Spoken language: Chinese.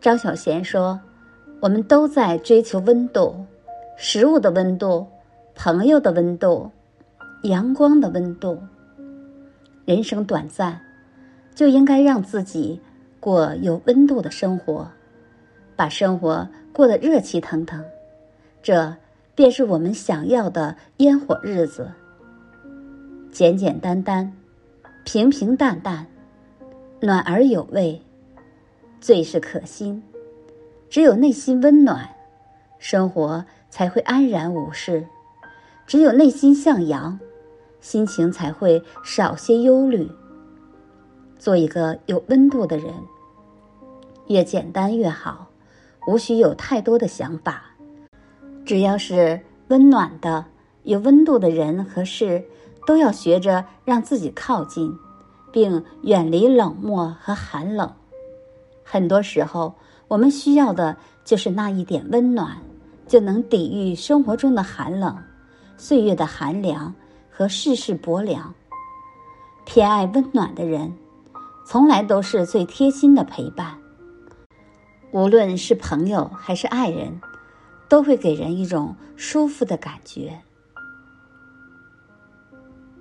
张小娴说：“我们都在追求温度，食物的温度，朋友的温度，阳光的温度。人生短暂，就应该让自己过有温度的生活，把生活过得热气腾腾。这便是我们想要的烟火日子。简简单单，平平淡淡，暖而有味。”最是可心，只有内心温暖，生活才会安然无事；只有内心向阳，心情才会少些忧虑。做一个有温度的人，越简单越好，无需有太多的想法。只要是温暖的、有温度的人和事，都要学着让自己靠近，并远离冷漠和寒冷。很多时候，我们需要的就是那一点温暖，就能抵御生活中的寒冷、岁月的寒凉和世事薄凉。偏爱温暖的人，从来都是最贴心的陪伴。无论是朋友还是爱人，都会给人一种舒服的感觉。